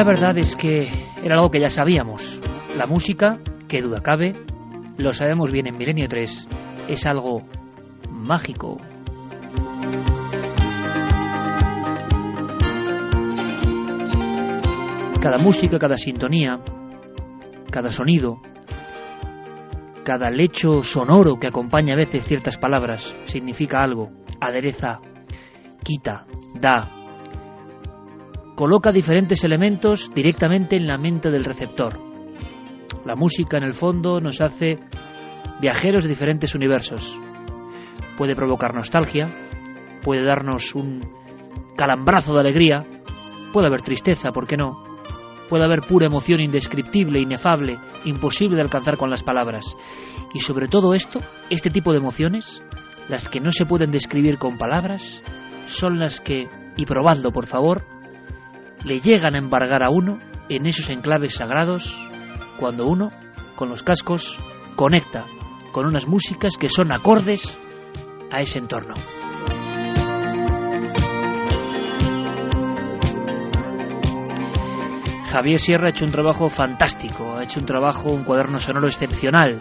La verdad es que era algo que ya sabíamos. La música, que duda cabe, lo sabemos bien en Milenio 3, es algo mágico. Cada música, cada sintonía, cada sonido, cada lecho sonoro que acompaña a veces ciertas palabras significa algo, adereza, quita, da, coloca diferentes elementos directamente en la mente del receptor. La música, en el fondo, nos hace viajeros de diferentes universos. Puede provocar nostalgia, puede darnos un calambrazo de alegría, puede haber tristeza, ¿por qué no? Puede haber pura emoción indescriptible, inefable, imposible de alcanzar con las palabras. Y sobre todo esto, este tipo de emociones, las que no se pueden describir con palabras, son las que, y probadlo por favor, le llegan a embargar a uno en esos enclaves sagrados cuando uno, con los cascos, conecta con unas músicas que son acordes a ese entorno. Javier Sierra ha hecho un trabajo fantástico, ha hecho un trabajo, un cuaderno sonoro excepcional.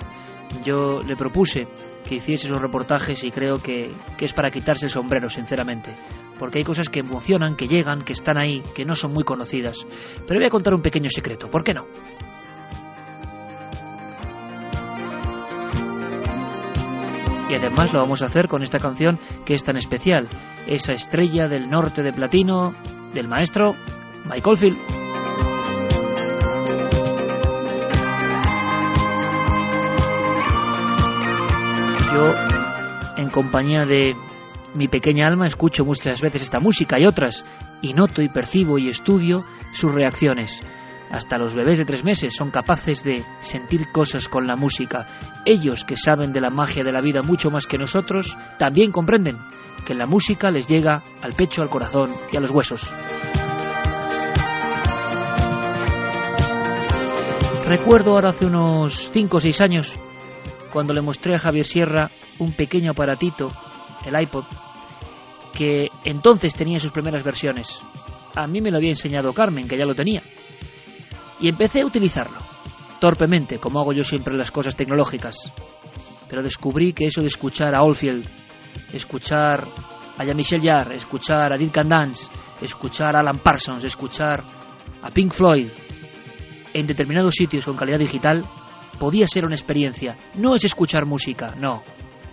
Yo le propuse que hiciese esos reportajes y creo que, que, es para quitarse el sombrero, sinceramente. Porque hay cosas que emocionan, que llegan, que están ahí, que no son muy conocidas. Pero voy a contar un pequeño secreto, ¿por qué no? Y además lo vamos a hacer con esta canción que es tan especial, esa estrella del norte de platino del maestro Michael Field. En compañía de mi pequeña alma, escucho muchas veces esta música y otras, y noto y percibo y estudio sus reacciones. Hasta los bebés de tres meses son capaces de sentir cosas con la música. Ellos, que saben de la magia de la vida mucho más que nosotros, también comprenden que la música les llega al pecho, al corazón y a los huesos. Recuerdo ahora hace unos cinco o seis años cuando le mostré a Javier Sierra un pequeño aparatito, el iPod, que entonces tenía sus primeras versiones. A mí me lo había enseñado Carmen, que ya lo tenía. Y empecé a utilizarlo, torpemente, como hago yo siempre las cosas tecnológicas. Pero descubrí que eso de escuchar a Oldfield, escuchar a Jean-Michel Jarre, escuchar a Dean Candance, escuchar a Alan Parsons, escuchar a Pink Floyd, en determinados sitios con calidad digital, podía ser una experiencia. No es escuchar música, no.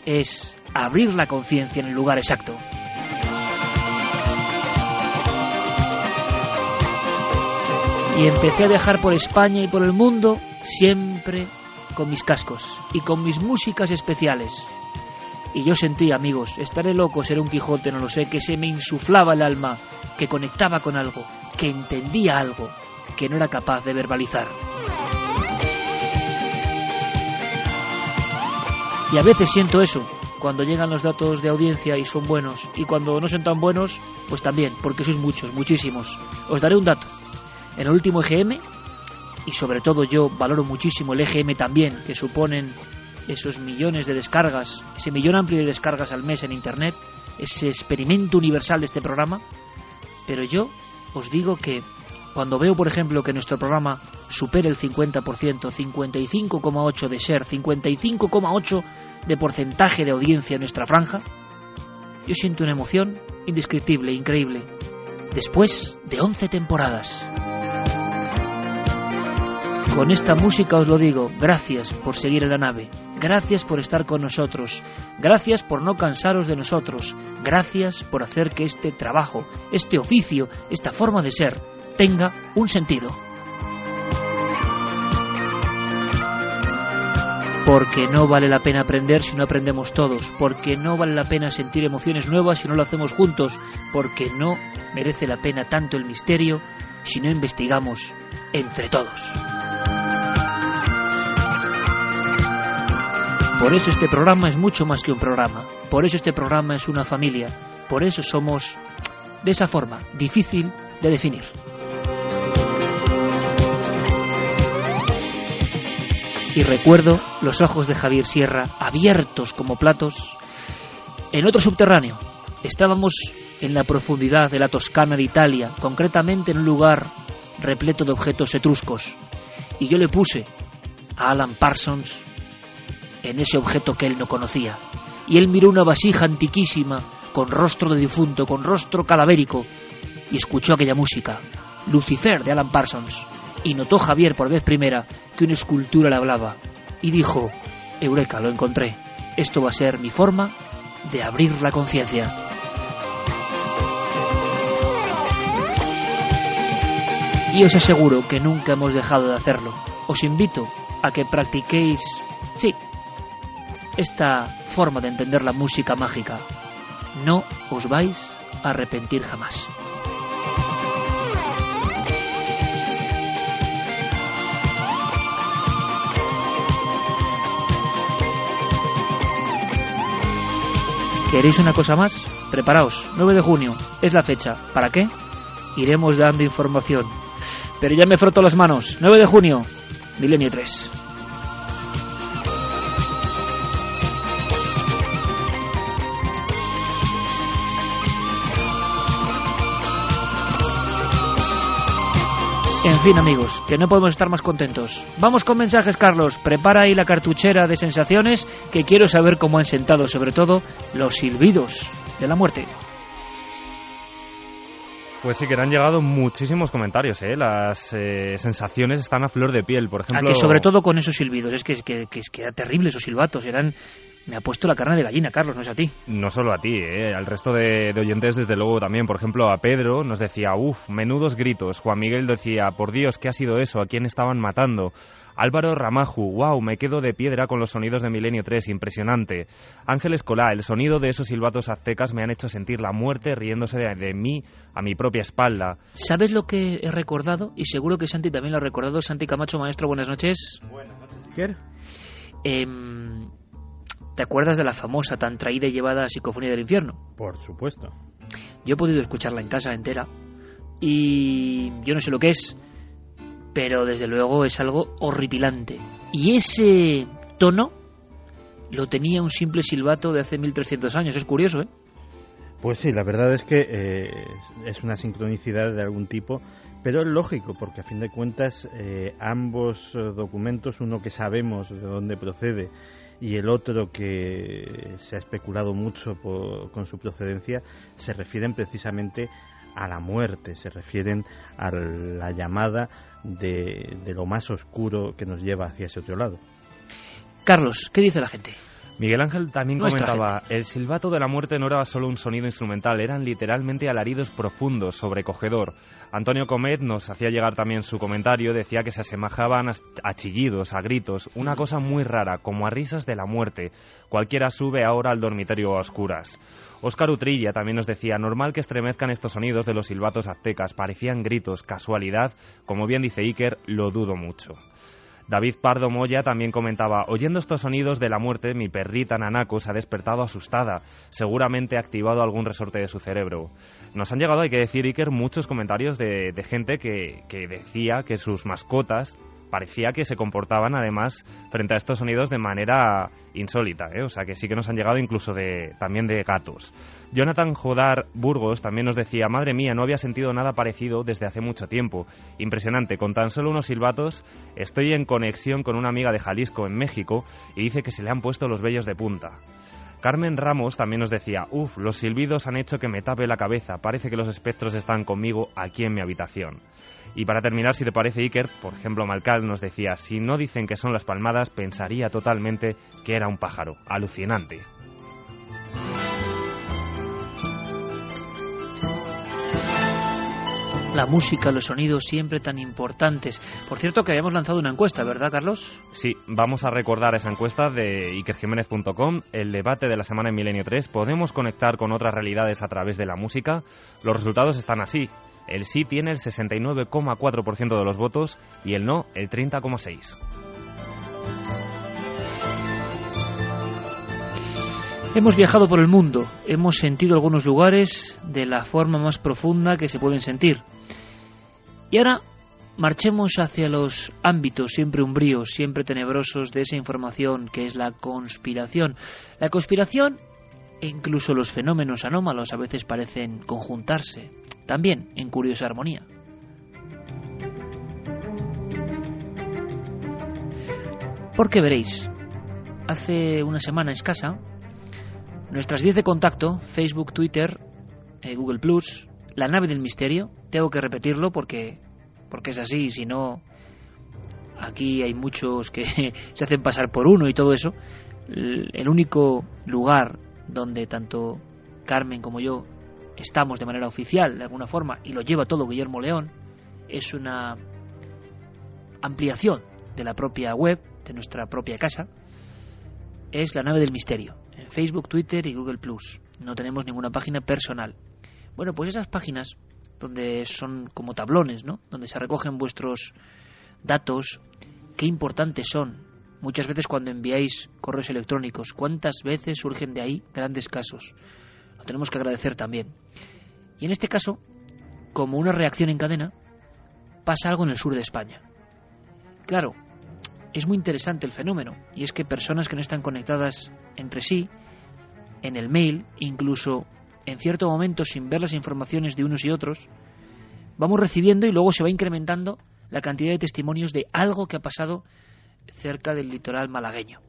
Es abrir la conciencia en el lugar exacto. Y empecé a viajar por España y por el mundo siempre con mis cascos y con mis músicas especiales. Y yo sentí, amigos, estaré loco, ser un Quijote, no lo sé, que se me insuflaba el alma, que conectaba con algo, que entendía algo, que no era capaz de verbalizar. Y a veces siento eso, cuando llegan los datos de audiencia y son buenos, y cuando no son tan buenos, pues también, porque sois muchos, muchísimos. Os daré un dato. En el último EGM, y sobre todo yo valoro muchísimo el EGM también, que suponen esos millones de descargas, ese millón amplio de descargas al mes en Internet, ese experimento universal de este programa, pero yo os digo que cuando veo, por ejemplo, que nuestro programa supera el 50%, 55,8 de 55,8 de porcentaje de audiencia en nuestra franja, yo siento una emoción indescriptible, increíble. Después de 11 temporadas. Con esta música os lo digo, gracias por seguir en la nave, gracias por estar con nosotros, gracias por no cansaros de nosotros, gracias por hacer que este trabajo, este oficio, esta forma de ser, tenga un sentido. Porque no vale la pena aprender si no aprendemos todos, porque no vale la pena sentir emociones nuevas si no lo hacemos juntos, porque no merece la pena tanto el misterio si no investigamos entre todos. Por eso este programa es mucho más que un programa, por eso este programa es una familia, por eso somos de esa forma, difícil de definir. Y recuerdo los ojos de Javier Sierra abiertos como platos en otro subterráneo. Estábamos en la profundidad de la Toscana de Italia, concretamente en un lugar repleto de objetos etruscos. Y yo le puse a Alan Parsons en ese objeto que él no conocía. Y él miró una vasija antiquísima, con rostro de difunto, con rostro cadavérico, y escuchó aquella música, Lucifer de Alan Parsons, y notó Javier por vez primera que una escultura le hablaba, y dijo, Eureka, lo encontré, esto va a ser mi forma de abrir la conciencia. Y os aseguro que nunca hemos dejado de hacerlo. Os invito a que practiquéis, sí, esta forma de entender la música mágica. No os vais a arrepentir jamás. ¿Queréis una cosa más? Preparaos, 9 de junio, es la fecha. ¿Para qué? Iremos dando información. Pero ya me froto las manos. 9 de junio, Milenio 3. En fin, amigos, que no podemos estar más contentos. Vamos con mensajes, Carlos. Prepara ahí la cartuchera de sensaciones que quiero saber cómo han sentado, sobre todo, los silbidos de la muerte. Pues sí, que han llegado muchísimos comentarios, ¿eh? Las eh, sensaciones están a flor de piel, por ejemplo... A que sobre todo con esos silbidos, es que, que, que, que era terrible esos silbatos, eran me ha puesto la carne de gallina, Carlos, no es a ti. No solo a ti, ¿eh? al resto de, de, oyentes desde luego también. Por ejemplo, a Pedro nos decía, uff, menudos gritos. Juan Miguel decía, por Dios, ¿qué ha sido eso? ¿A quién estaban matando? Álvaro Ramaju, wow, me quedo de piedra con los sonidos de Milenio 3, impresionante. Ángel Escolá, el sonido de esos silbatos aztecas me han hecho sentir la muerte riéndose de, de, mí a mi propia espalda. ¿Sabes lo que he recordado? Y seguro que Santi también lo ha recordado. Santi Camacho, maestro, buenas noches. Buenas noches, ¿Qué? Eh, ¿Te acuerdas de la famosa, tan traída y llevada Psicofonía del Infierno? Por supuesto. Yo he podido escucharla en casa entera y yo no sé lo que es, pero desde luego es algo horripilante. Y ese tono lo tenía un simple silbato de hace 1300 años, es curioso, ¿eh? Pues sí, la verdad es que eh, es una sincronicidad de algún tipo, pero es lógico, porque a fin de cuentas eh, ambos documentos, uno que sabemos de dónde procede y el otro que se ha especulado mucho por, con su procedencia se refieren precisamente a la muerte, se refieren a la llamada de, de, lo más oscuro que nos lleva hacia ese otro lado. Carlos, ¿qué dice la gente? Miguel Ángel también Nuestra comentaba, gente. el silbato de la muerte no era solo un sonido instrumental, eran literalmente alaridos profundos, sobrecogedor. Antonio Comet nos hacía llegar también su comentario, decía que se asemejaban a chillidos, a gritos, una cosa muy rara, como a risas de la muerte. Cualquiera sube ahora al dormitorio a oscuras. Óscar Utrilla también nos decía, normal que estremezcan estos sonidos de los silbatos aztecas, parecían gritos, casualidad, como bien dice Iker, lo dudo mucho. David Pardo Moya también comentaba, oyendo estos sonidos de la muerte, mi perrita Nanako se ha despertado asustada, seguramente ha activado algún resorte de su cerebro. Nos han llegado, hay que decir, Iker, muchos comentarios de, gente que decía que sus mascotas parecía que se comportaban además frente a estos sonidos de manera insólita, ¿eh? o sea que sí que nos han llegado incluso de, también de gatos. Jonathan Jodar Burgos también nos decía, madre mía, no había sentido nada parecido desde hace mucho tiempo. Impresionante, con tan solo unos silbatos estoy en conexión con una amiga de Jalisco, en México, y dice que se le han puesto los vellos de punta. Carmen Ramos también nos decía, uff, los silbidos han hecho que me tape la cabeza, parece que los espectros están conmigo aquí en mi habitación. Y para terminar, si te parece, Iker, por ejemplo, Malcal nos decía, si no dicen que son las palmadas, pensaría totalmente que era un pájaro. Alucinante. la música, los sonidos siempre tan importantes. Por cierto que habíamos lanzado una encuesta, ¿verdad, Carlos? Sí, vamos a recordar esa encuesta de ikerjiménez.com, el debate de la semana en Milenio 3. ¿Podemos conectar con otras realidades a través de la música? Los resultados están así. El sí tiene el 69,4% de los votos y el no el 30,6%. Hemos viajado por el mundo, hemos sentido algunos lugares de la forma más profunda que se pueden sentir. Y ahora marchemos hacia los ámbitos siempre umbríos, siempre tenebrosos de esa información que es la conspiración. La conspiración e incluso los fenómenos anómalos a veces parecen conjuntarse, también en curiosa armonía. Porque veréis, hace una semana escasa Nuestras vías de contacto, Facebook, Twitter, eh, Google Plus, la nave del misterio, tengo que repetirlo porque, porque es así, si no, aquí hay muchos que se hacen pasar por uno y todo eso. El único lugar donde tanto Carmen como yo estamos de manera oficial, de alguna forma, y lo lleva todo Guillermo León, es una ampliación de la propia web, de nuestra propia casa, es la nave del misterio. Facebook, Twitter y Google Plus. No tenemos ninguna página personal. Bueno, pues esas páginas donde son como tablones, ¿no? Donde se recogen vuestros datos, qué importantes son. Muchas veces cuando enviáis correos electrónicos, cuántas veces surgen de ahí grandes casos. Lo tenemos que agradecer también. Y en este caso, como una reacción en cadena, pasa algo en el sur de España. Claro, es muy interesante el fenómeno, y es que personas que no están conectadas entre sí, en el mail, incluso en cierto momento sin ver las informaciones de unos y otros, vamos recibiendo y luego se va incrementando la cantidad de testimonios de algo que ha pasado cerca del litoral malagueño.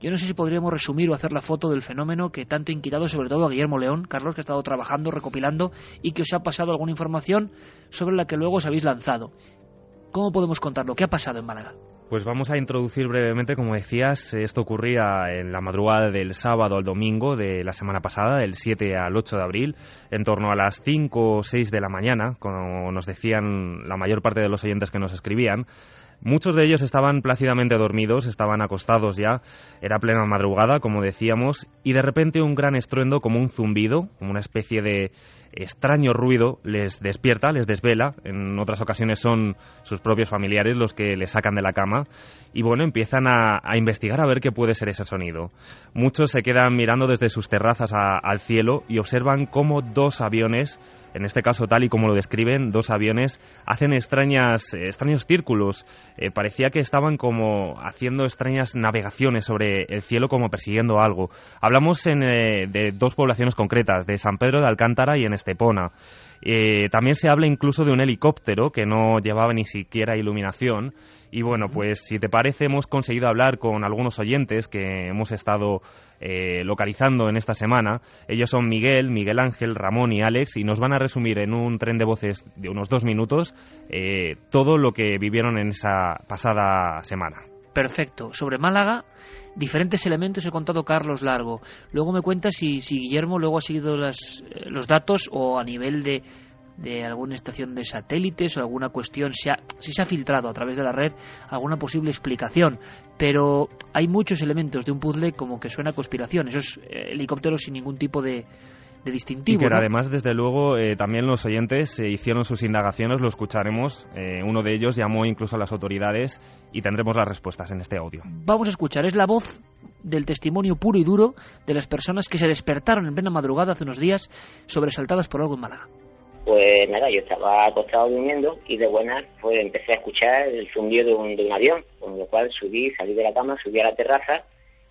Yo no sé si podríamos resumir o hacer la foto del fenómeno que tanto ha inquietado sobre todo a Guillermo León, Carlos, que ha estado trabajando, recopilando y que os ha pasado alguna información sobre la que luego os habéis lanzado. ¿Cómo podemos contarlo? ¿Qué ha pasado en Málaga? Pues vamos a introducir brevemente, como decías, esto ocurría en la madrugada del sábado al domingo de la semana pasada, del 7 al 8 de abril, en torno a las 5 o 6 de la mañana, como nos decían la mayor parte de los oyentes que nos escribían. Muchos de ellos estaban plácidamente dormidos, estaban acostados ya, era plena madrugada, como decíamos, y de repente un gran estruendo como un zumbido, como una especie de extraño ruido, les despierta, les desvela, en otras ocasiones son sus propios familiares los que les sacan de la cama, y bueno, empiezan a, investigar a ver qué puede ser ese sonido. Muchos se quedan mirando desde sus terrazas al cielo y observan cómo dos aviones en este caso tal y como lo describen, dos aviones hacen extrañas, extraños círculos. Eh, parecía que estaban como haciendo extrañas navegaciones sobre el cielo como persiguiendo algo. Hablamos eh, de dos poblaciones concretas, de San Pedro de Alcántara y en Estepona. Eh, también se habla incluso de un helicóptero que no llevaba ni siquiera iluminación y bueno, pues si te parece, hemos conseguido hablar con algunos oyentes que hemos estado eh, localizando en esta semana. Ellos son Miguel, Miguel Ángel, Ramón y Alex y nos van a resumir en un tren de voces de unos dos minutos eh, todo lo que vivieron en esa pasada semana. Perfecto. Sobre Málaga, diferentes elementos he contado Carlos Largo. Luego me cuenta si, si Guillermo luego ha seguido las, eh, los datos o a nivel de de alguna estación de satélites o alguna cuestión, si, si se ha filtrado a través de la red alguna posible explicación, pero hay muchos elementos de un puzzle como que suena a conspiración, esos eh, helicópteros sin ningún tipo de, de distintivo. Y que además, desde luego, eh, también los oyentes hicieron sus indagaciones, lo escucharemos. Eh, uno de ellos llamó incluso a las autoridades y tendremos las respuestas en este audio. Vamos a escuchar, es la voz del testimonio puro y duro de las personas que se despertaron en plena madrugada hace unos días sobresaltadas por algo en Málaga. Pues nada, yo estaba acostado durmiendo y de buenas pues empecé a escuchar el zumbido de un, de un avión, con lo cual subí, salí de la cama, subí a la terraza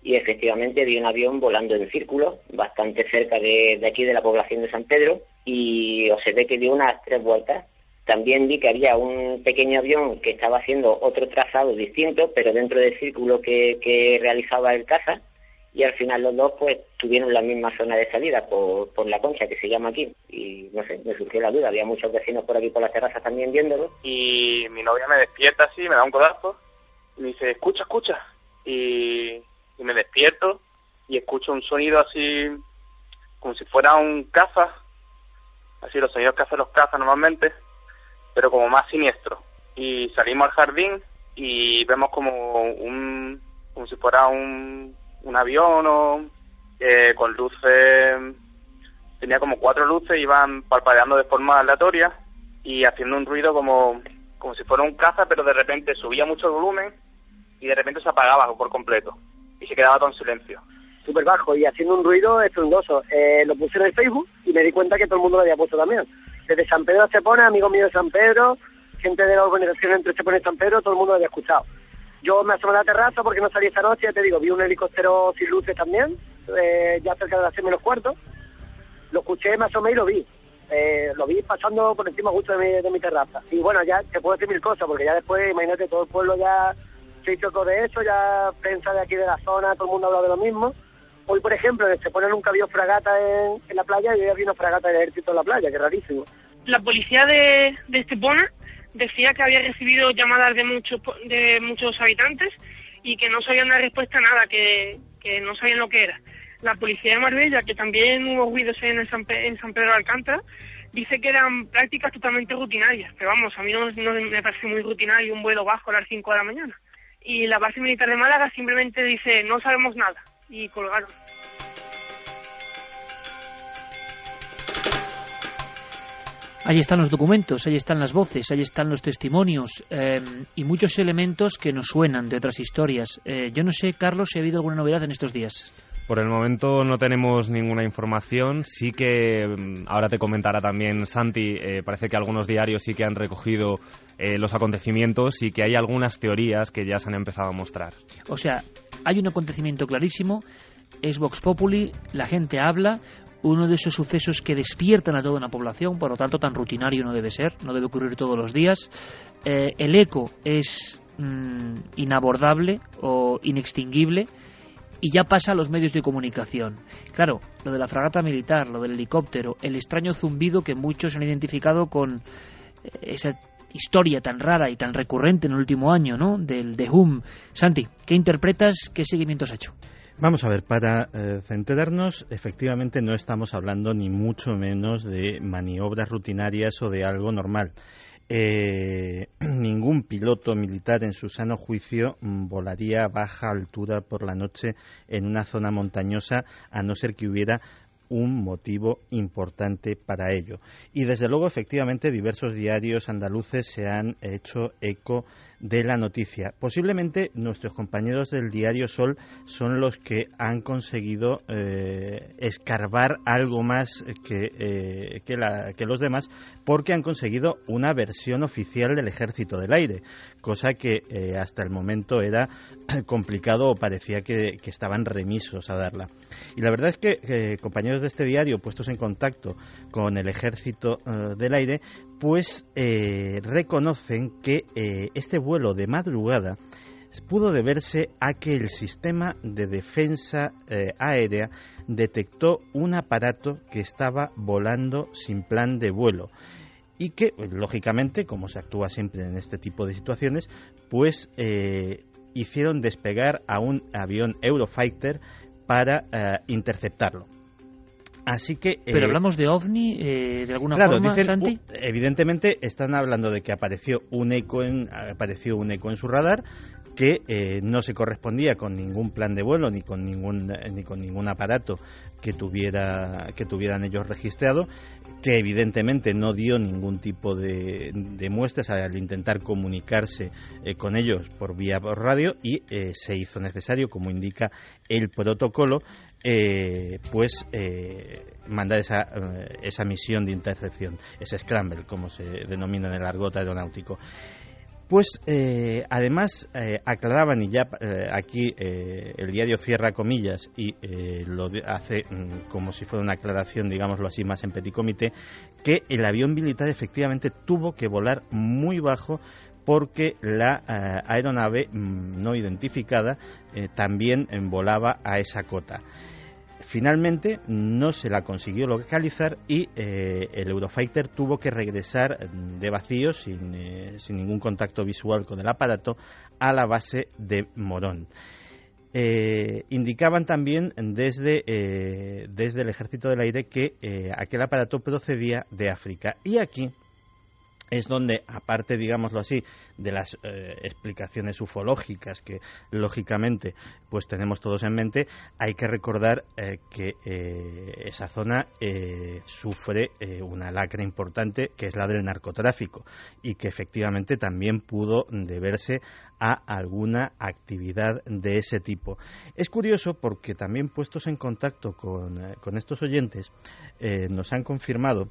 y efectivamente vi un avión volando en círculo, bastante cerca de, de aquí de la población de San Pedro y observé que dio unas tres vueltas. También vi que había un pequeño avión que estaba haciendo otro trazado distinto, pero dentro del círculo que, que realizaba el caza y al final los dos pues tuvieron la misma zona de salida por, por la concha que se llama aquí. Y no sé, me surgió la duda, había muchos vecinos por aquí por las terrazas también viéndolo. Y mi novia me despierta así, me da un codazo y me dice escucha, escucha y, y me despierto y escucho un sonido así como si fuera un caza. Así los sonidos que hacen los cazas normalmente pero como más siniestro. Y salimos al jardín y vemos como un, como si fuera un, un avión o eh, con luces, tenía como cuatro luces, iban parpadeando de forma aleatoria y haciendo un ruido como, como si fuera un caza, pero de repente subía mucho el volumen y de repente se apagaba por completo y se quedaba todo en silencio. Súper bajo y haciendo un ruido estruendoso. Eh, lo puse en el Facebook y me di cuenta que todo el mundo lo había puesto también. Desde San Pedro se pone, amigos míos de San Pedro, gente de la organización entre Estepona y San Pedro, todo el mundo lo había escuchado. Yo me asomé a la terraza porque no salí esta noche, te digo, vi un helicóptero sin luces también, eh, ya cerca de las seis menos cuarto. Lo escuché, me asomé y lo vi. Eh, lo vi pasando por encima justo de mi, de mi terraza. Y bueno, ya te puedo decir mil cosas, porque ya después, imagínate, todo el pueblo ya se hizo de eso, ya prensa de aquí de la zona, todo el mundo habla de lo mismo. Hoy, por ejemplo, se pone nunca vio fragata en, en la playa y hoy había una fragata del ejército en la playa, que rarísimo. La policía de, de Estepona decía que había recibido llamadas de muchos de muchos habitantes y que no sabían dar respuesta a nada, que, que no sabían lo que era. La policía de Marbella, que también hubo ruidos en, el San, en San Pedro de Alcántara, dice que eran prácticas totalmente rutinarias, pero vamos, a mí no, no me parece muy rutinario un vuelo bajo a las 5 de la mañana. Y la base militar de Málaga simplemente dice, no sabemos nada, y colgaron. Ahí están los documentos, ahí están las voces, ahí están los testimonios eh, y muchos elementos que nos suenan de otras historias. Eh, yo no sé, Carlos, si ha habido alguna novedad en estos días. Por el momento no tenemos ninguna información. Sí que mm, ahora te comentará también Santi. Eh, parece que algunos diarios sí que han recogido eh, los acontecimientos y que hay algunas teorías que ya se han empezado a mostrar. O sea, hay un acontecimiento clarísimo. Es Vox Populi, la gente habla, uno de esos sucesos que despiertan a toda una población, por lo tanto tan rutinario no debe ser, no debe ocurrir todos los días. Eh, el eco es mm, inabordable o inextinguible y ya pasa a los medios de comunicación. Claro, lo de la fragata militar, lo del helicóptero, el extraño zumbido que muchos han identificado con eh, esa historia tan rara y tan recurrente en el último año, ¿no? Del de Hum. Santi, ¿qué interpretas? ¿Qué seguimiento has hecho? Vamos a ver, para eh, centrarnos, efectivamente no estamos hablando ni mucho menos de maniobras rutinarias o de algo normal. Eh, ningún piloto militar en su sano juicio mm, volaría a baja altura por la noche en una zona montañosa a no ser que hubiera un motivo importante para ello. Y desde luego, efectivamente, diversos diarios andaluces se han hecho eco de la noticia. Posiblemente nuestros compañeros del diario Sol son los que han conseguido eh, escarbar algo más que, eh, que, la, que, los demás porque han conseguido una versión oficial del Ejército del Aire, cosa que eh, hasta el momento era complicado o parecía que, que, estaban remisos a darla. Y la verdad es que compañeros de este diario puestos en contacto con el Ejército del Aire pues reconocen que este vuelo de madrugada pudo deberse a que el sistema de defensa eh, aérea detectó un aparato que estaba volando sin plan de vuelo y que, pues, lógicamente, como se actúa siempre en este tipo de situaciones, pues eh, hicieron despegar a un avión Eurofighter para eh, interceptarlo. Así que, Pero hablamos de ovni eh, de alguna forma, Santi? evidentemente están hablando de que apareció un eco en apareció un eco en su radar que eh, no se correspondía con ningún plan de vuelo ni con ningún ni con ningún aparato que tuviera que tuvieran ellos registrado que evidentemente no dio ningún tipo de, muestras al intentar comunicarse eh, con ellos por vía por radio y se hizo necesario como indica el protocolo eh, pues eh, mandar esa, eh, esa misión de intercepción, ese scramble, como se denomina en el argot aeronáutico. Pues además aclaraban, y ya aquí el diario cierra comillas y lo hace mm, como si fuera una aclaración, digámoslo así, más en petit comité, que el avión militar efectivamente tuvo que volar muy bajo porque la eh, aeronave mm, no identificada eh, también volaba a esa cota. Finalmente no se la consiguió localizar y eh, el Eurofighter tuvo que regresar de vacío, sin, ningún contacto visual con el aparato, a la base de Morón. indicaban también desde, desde el Ejército del Aire que aquel aparato procedía de África. Y aquí es donde, aparte, digámoslo así, de las eh, explicaciones ufológicas que, lógicamente, pues tenemos todos en mente, hay que recordar eh, que eh, esa zona sufre una lacra importante, que es la del narcotráfico, y que efectivamente también pudo deberse a alguna actividad de ese tipo. Es curioso porque también puestos en contacto con, con estos oyentes, nos han confirmado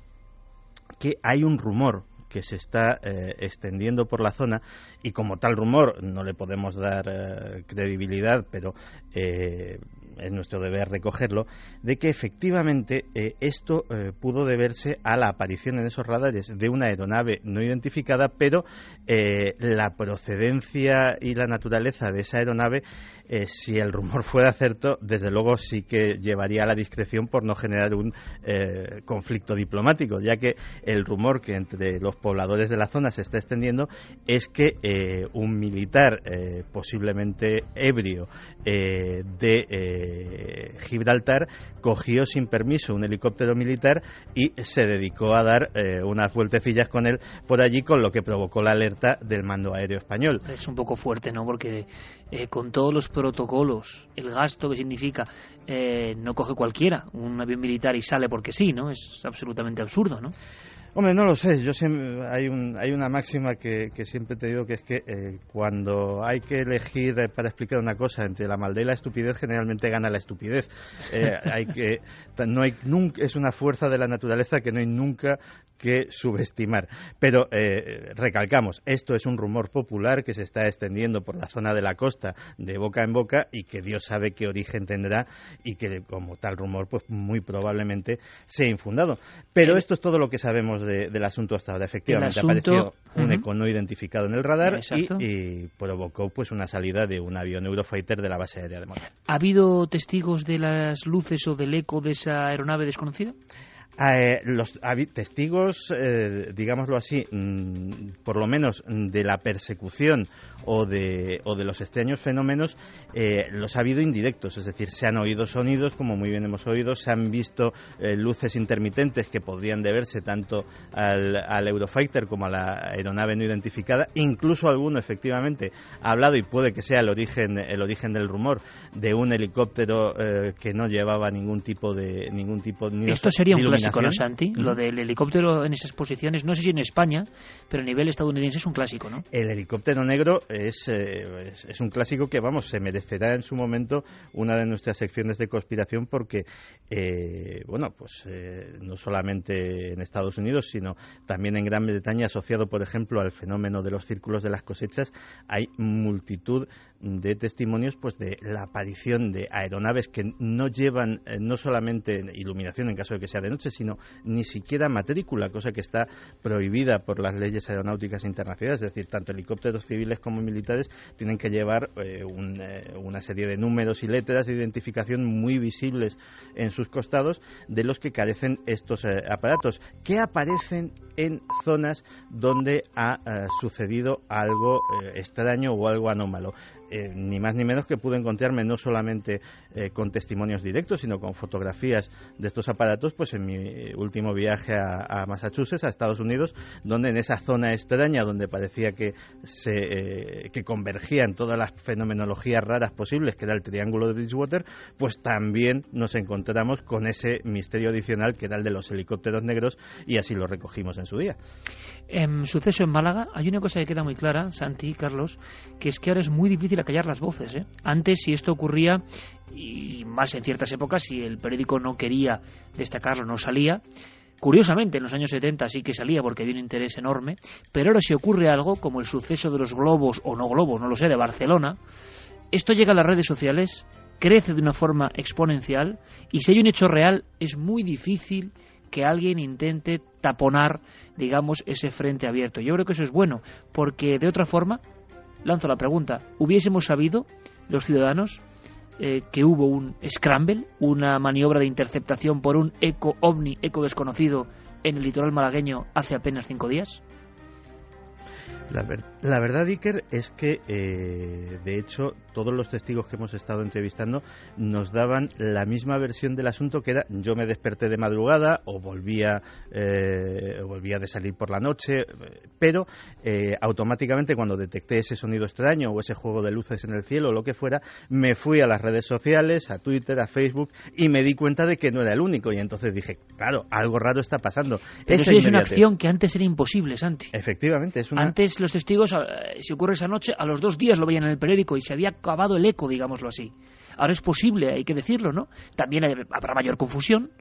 que hay un rumor que se está eh, extendiendo por la zona y como tal rumor no le podemos dar eh, credibilidad, pero eh, es nuestro deber recogerlo, de que efectivamente esto pudo deberse a la aparición en esos radares de una aeronave no identificada, pero la procedencia y la naturaleza de esa aeronave eh, si el rumor fuera cierto, desde luego sí que llevaría a la discreción por no generar un eh, conflicto diplomático, ya que el rumor que entre los pobladores de la zona se está extendiendo es que eh, un militar posiblemente ebrio de Gibraltar cogió sin permiso un helicóptero militar y se dedicó a dar unas vueltecillas con él por allí, con lo que provocó la alerta del mando aéreo español. Es un poco fuerte, ¿no? Porque con todos los protocolos, el gasto que significa, eh, no coge cualquiera un avión militar y sale porque sí, ¿no? Es absolutamente absurdo, ¿no? Hombre, no lo sé. Yo siempre, hay, un, hay una máxima que, siempre te digo que es que eh, cuando hay que elegir para explicar una cosa entre la maldad y la estupidez, generalmente gana la estupidez. Eh, hay que, no hay, nunca, es una fuerza de la naturaleza que no hay nunca que subestimar. Pero eh, recalcamos, esto es un rumor popular que se está extendiendo por la zona de la costa de boca en boca y que Dios sabe qué origen tendrá y que como tal rumor pues muy probablemente sea infundado. Pero esto es todo lo que sabemos del asunto hasta ahora. Efectivamente apareció un eco no identificado en el radar y, provocó pues una salida de un avión Eurofighter de la base aérea de Mónaco. ¿Ha habido testigos de las luces o del eco de esa aeronave desconocida? Eh, los testigos, eh, digámoslo así, mm, por lo menos de la persecución o de, o de los extraños fenómenos, eh, los ha habido indirectos, es decir, se han oído sonidos, como muy bien hemos oído, se han visto luces intermitentes que podrían deberse tanto al, al, Eurofighter como a la aeronave no identificada, incluso alguno efectivamente ha hablado y puede que sea el origen, el origen del rumor de un helicóptero que no llevaba ningún tipo de ningún tipo Esto sería un clásico, ¿no, Santi? Lo del helicóptero en esas posiciones, no sé si en España, pero a nivel estadounidense es un clásico, ¿no? El helicóptero negro es, eh, es, un clásico que, vamos, se merecerá en su momento una de nuestras secciones de conspiración porque, eh, bueno, pues eh, no solamente en Estados Unidos, sino también en Gran Bretaña, asociado, por ejemplo, al fenómeno de los círculos de las cosechas, hay multitud de testimonios pues de la aparición de aeronaves que no llevan no solamente iluminación en caso de que sea de noche, sino ni siquiera matrícula, cosa que está prohibida por las leyes aeronáuticas internacionales, es decir, tanto helicópteros civiles como militares tienen que llevar eh, eh, una serie de números y letras de identificación muy visibles en sus costados de los que carecen estos eh, aparatos, que aparecen en zonas donde ha sucedido algo extraño o algo anómalo. Eh, ni más ni menos que pude encontrarme no solamente eh, con testimonios directos, sino con fotografías de estos aparatos, pues en mi último viaje a, Massachusetts, a Estados Unidos, donde en esa zona extraña donde parecía que se eh, que convergían todas las fenomenologías raras posibles, que era el triángulo de Bridgewater, pues también nos encontramos con ese misterio adicional que era el de los helicópteros negros y así lo recogimos en su día. En suceso en Málaga hay una cosa que queda muy clara, Santi, Carlos, que es que ahora es muy difícil acallar las voces. ¿eh? Antes, si esto ocurría, y más en ciertas épocas, si el periódico no quería destacarlo, no salía. Curiosamente, en los años 70 sí que salía porque había un interés enorme, pero ahora si ocurre algo, como el suceso de los globos o no globos, no lo sé, de Barcelona, esto llega a las redes sociales, crece de una forma exponencial y si hay un hecho real es muy difícil que alguien intente taponar, digamos, ese frente abierto. Yo creo que eso es bueno, porque de otra forma, lanzo la pregunta, ¿hubiésemos sabido los ciudadanos eh, que hubo un scramble, una maniobra de interceptación por un eco ovni, eco desconocido, en el litoral malagueño hace apenas cinco días? La, verdad, Iker, es que, eh, de hecho, todos los testigos que hemos estado entrevistando nos daban la misma versión del asunto que era yo me desperté de madrugada o volvía, eh, volvía de salir por la noche, pero eh, automáticamente cuando detecté ese sonido extraño o ese juego de luces en el cielo o lo que fuera, me fui a las redes sociales, a Twitter, a Facebook y me di cuenta de que no era el único y entonces dije, claro, algo raro está pasando. Pero es una acción que antes era imposible, Santi. Efectivamente, es una... Antes los testigos, eh, si ocurre esa noche, a los dos días lo veían en el periódico y se había acabado el eco, digámoslo así. Ahora es posible, hay que decirlo, ¿no? También habrá mayor confusión,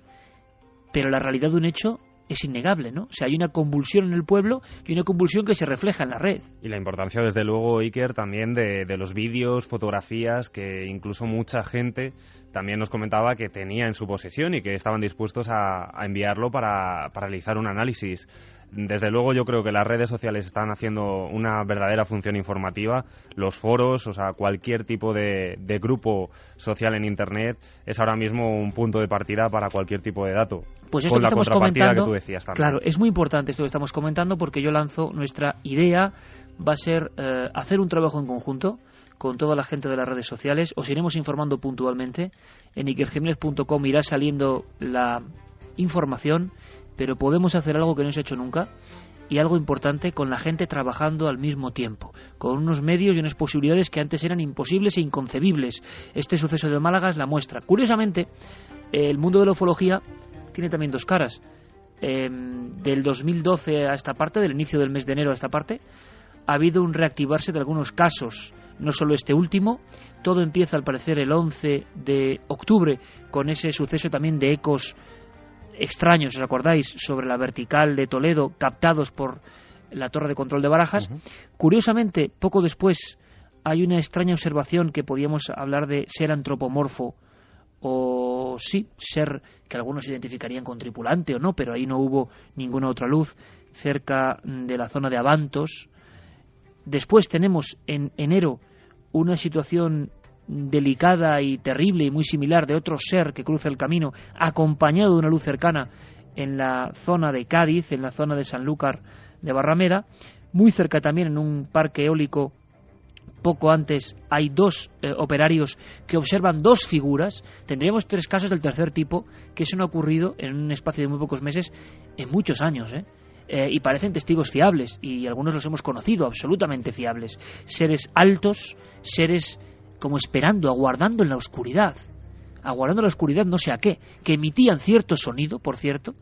pero la realidad de un hecho es innegable, ¿no? O sea, hay una convulsión en el pueblo y una convulsión que se refleja en la red. Y la importancia, desde luego, Iker, también de, de los vídeos, fotografías que incluso mucha gente también nos comentaba que tenía en su posesión y que estaban dispuestos a, enviarlo para, para realizar un análisis desde luego yo creo que las redes sociales están haciendo una verdadera función informativa. Los foros, o sea, cualquier tipo de, grupo social en Internet es ahora mismo un punto de partida para cualquier tipo de dato. Pues esto que estamos comentando, que tú decías también. Claro, es muy importante esto que estamos comentando porque yo lanzo nuestra idea va a ser eh, hacer un trabajo en conjunto con toda la gente de las redes sociales. Os iremos informando puntualmente. En ikerjiménez.com irá saliendo la información pero podemos hacer algo que no se ha hecho nunca y algo importante con la gente trabajando al mismo tiempo, con unos medios y unas posibilidades que antes eran imposibles e inconcebibles. Este suceso de Málaga la muestra. Curiosamente, el mundo de la ufología tiene también dos caras. Em, del 2012 a esta parte, del inicio del mes de enero a esta parte, ha habido un reactivarse de algunos casos, no solo este último, todo empieza al parecer el 11 de octubre con ese suceso también de ecos extraños, ¿os acordáis?, sobre la vertical de Toledo, captados por la torre de control de Barajas. Curiosamente, poco después hay una extraña observación que podíamos hablar de ser antropomorfo o sí, ser que algunos identificarían con tripulante o no, pero ahí no hubo ninguna otra luz cerca de la zona de Avantos. Después tenemos en enero una situación delicada y terrible y muy similar de otro ser que cruza el camino, acompañado de una luz cercana en la zona de Cádiz, en la zona de Sanlúcar de Barrameda, muy cerca también en un parque eólico poco antes hay dos eh, operarios que observan dos figuras, tendríamos tres casos del tercer tipo que eso no ha ocurrido en un espacio de muy pocos meses en muchos años, ¿eh? Eh, y parecen testigos fiables y algunos los hemos conocido absolutamente fiables, seres altos, seres como esperando, aguardando en la oscuridad, aguardando en la oscuridad no sé a qué, que emitían cierto sonido, por cierto,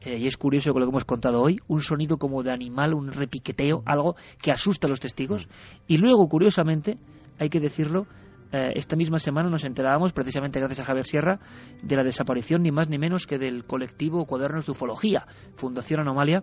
eh, y es curioso con lo que hemos contado hoy, un sonido como de animal, un repiqueteo, algo que asusta a los testigos, y luego, curiosamente, hay que decirlo, eh, esta misma semana nos enterábamos, precisamente gracias a Javier Sierra, de la desaparición ni más ni menos que del colectivo Cuadernos de Ufología, Fundación Anomalia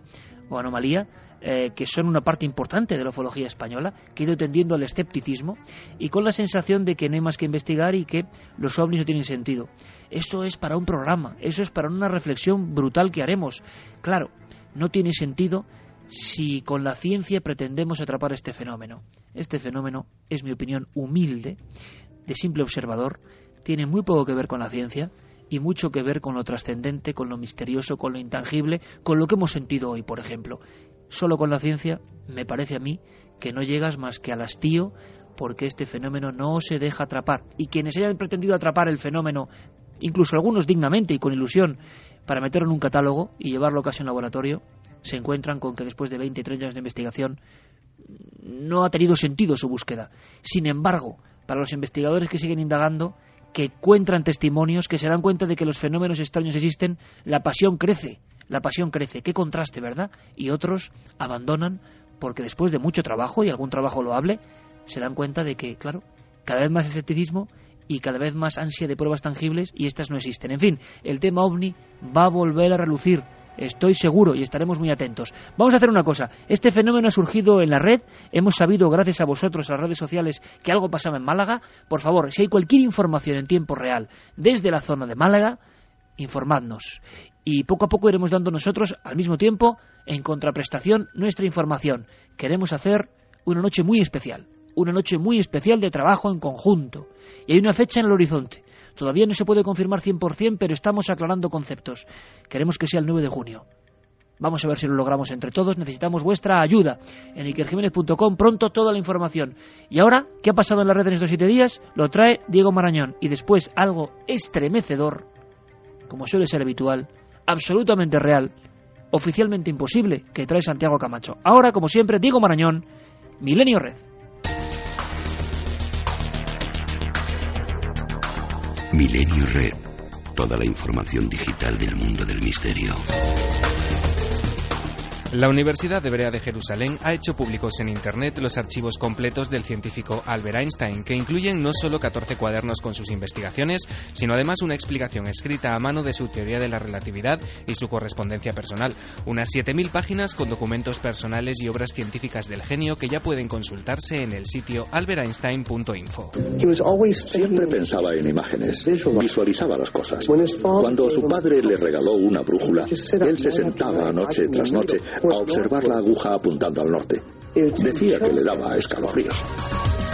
o Anomalía, eh, que son una parte importante de la ufología española, que ha ido tendiendo al escepticismo y con la sensación de que no hay más que investigar y que los ovnis no tienen sentido. Eso es para un programa, eso es para una reflexión brutal que haremos. Claro, no tiene sentido si con la ciencia pretendemos atrapar este fenómeno. Este fenómeno, es mi opinión humilde, de simple observador, tiene muy poco que ver con la ciencia y mucho que ver con lo trascendente, con lo misterioso, con lo intangible, con lo que hemos sentido hoy, por ejemplo. Solo con la ciencia me parece a mí que no llegas más que al hastío porque este fenómeno no se deja atrapar. Y quienes hayan pretendido atrapar el fenómeno, incluso algunos dignamente y con ilusión, para meterlo en un catálogo y llevarlo casi a un laboratorio, se encuentran con que después de 20 y 30 años de investigación no ha tenido sentido su búsqueda. Sin embargo, para los investigadores que siguen indagando, que encuentran testimonios, que se dan cuenta de que los fenómenos extraños existen, la pasión crece la pasión crece. Qué contraste, ¿verdad? Y otros abandonan porque después de mucho trabajo y algún trabajo loable, se dan cuenta de que, claro, cada vez más escepticismo y cada vez más ansia de pruebas tangibles y estas no existen. En fin, el tema ovni va a volver a relucir. Estoy seguro y estaremos muy atentos. Vamos a hacer una cosa. Este fenómeno ha surgido en la red. Hemos sabido, gracias a vosotros, a las redes sociales, que algo pasaba en Málaga. Por favor, si hay cualquier información en tiempo real desde la zona de Málaga, informadnos y poco a poco iremos dando nosotros, al mismo tiempo, en contraprestación, nuestra información. Queremos hacer una noche muy especial, una noche muy especial de trabajo en conjunto. Y hay una fecha en el horizonte. Todavía no se puede confirmar 100%, pero estamos aclarando conceptos. Queremos que sea el 9 de junio. Vamos a ver si lo logramos entre todos. Necesitamos vuestra ayuda. En ikerjiménez.com pronto toda la información. Y ahora, ¿qué ha pasado en la red en estos siete días? Lo trae Diego Marañón. Y después algo estremecedor, como suele ser habitual, absolutamente real, oficialmente imposible, que trae Santiago Camacho. Ahora, como siempre, Diego Marañón, Milenio Red. Milenio Red. Toda la información digital del mundo del misterio. La Universidad Hebrea de Jerusalén ha hecho públicos en Internet los archivos completos del científico Albert Einstein, que incluyen no solo 14 cuadernos con sus investigaciones, sino además una explicación escrita a mano de su teoría de la relatividad y su correspondencia personal. Unas 7.000 páginas con documentos personales y obras científicas del genio que ya pueden consultarse en el sitio alberteinstein.info. Siempre pensaba en imágenes, visualizaba las cosas. Cuando su padre le regaló una brújula, él se sentaba noche tras noche a observar la aguja apuntando al norte. Decía que le daba escalofríos.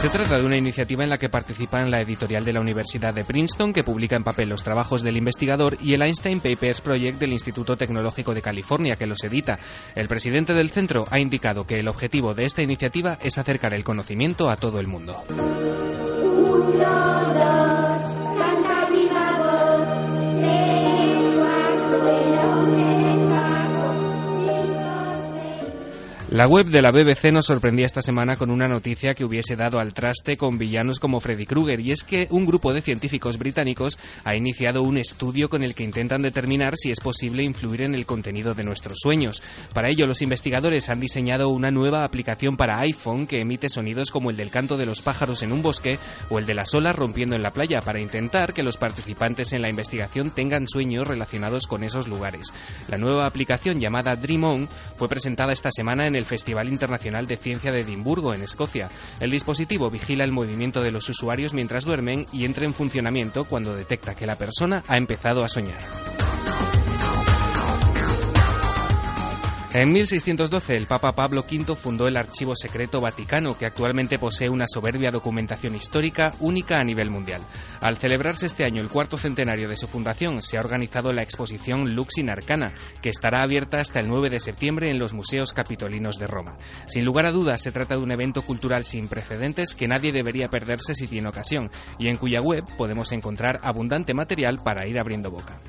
Se trata de una iniciativa en la que participan la editorial de la Universidad de Princeton, que publica en papel los trabajos del investigador, y el Einstein Papers Project del Instituto Tecnológico de California, que los edita. El presidente del centro ha indicado que el objetivo de esta iniciativa es acercar el conocimiento a todo el mundo. La web de la BBC nos sorprendía esta semana con una noticia que hubiese dado al traste con villanos como Freddy Krueger, y es que un grupo de científicos británicos ha iniciado un estudio con el que intentan determinar si es posible influir en el contenido de nuestros sueños. Para ello, los investigadores han diseñado una nueva aplicación para iPhone que emite sonidos como el del canto de los pájaros en un bosque o el de las olas rompiendo en la playa, para intentar que los participantes en la investigación tengan sueños relacionados con esos lugares. La nueva aplicación llamada Dream On fue presentada esta semana en el Festival Internacional de Ciencia de Edimburgo, en Escocia. El dispositivo vigila el movimiento de los usuarios mientras duermen y entra en funcionamiento cuando detecta que la persona ha empezado a soñar. En 1612 el Papa Pablo V fundó el Archivo Secreto Vaticano, que actualmente posee una soberbia documentación histórica única a nivel mundial. Al celebrarse este año el cuarto centenario de su fundación, se ha organizado la exposición Lux in Arcana, que estará abierta hasta el 9 de septiembre en los Museos Capitolinos de Roma. Sin lugar a dudas, se trata de un evento cultural sin precedentes que nadie debería perderse si tiene ocasión, y en cuya web podemos encontrar abundante material para ir abriendo boca.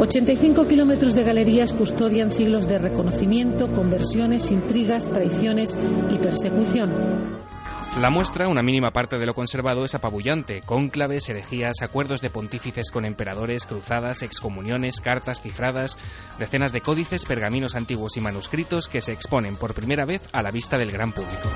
85 kilómetros de galerías custodian siglos de reconocimiento conversiones, intrigas, traiciones y persecución. La muestra, una mínima parte de lo conservado, es apabullante. Cónclaves, herejías, acuerdos de pontífices con emperadores, cruzadas, excomuniones, cartas cifradas, decenas de códices, pergaminos antiguos y manuscritos que se exponen por primera vez a la vista del gran público.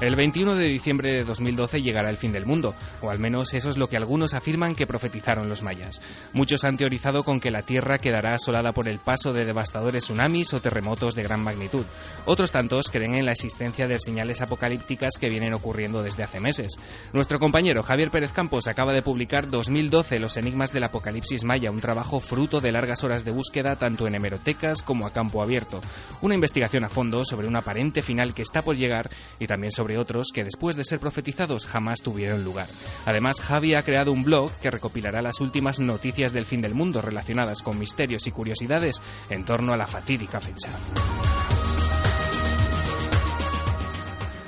El 21 de diciembre de 2012 llegará el fin del mundo, o al menos eso es lo que algunos afirman que profetizaron los mayas. Muchos han teorizado con que la Tierra quedará asolada por el paso de devastadores tsunamis o terremotos de gran magnitud. Otros tantos creen en la existencia de señales apocalípticas que vienen ocurriendo desde hace meses. Nuestro compañero Javier Pérez Campos acaba de publicar 2012 Los enigmas del apocalipsis maya, un trabajo fruto de largas horas de búsqueda tanto en hemerotecas como a campo abierto. Una investigación a fondo sobre un aparente final que está por llegar y también sobre otros que después de ser profetizados jamás tuvieron lugar. Además, Javi ha creado un blog que recopilará las últimas noticias del fin del mundo relacionadas con misterios y curiosidades en torno a la fatídica fecha.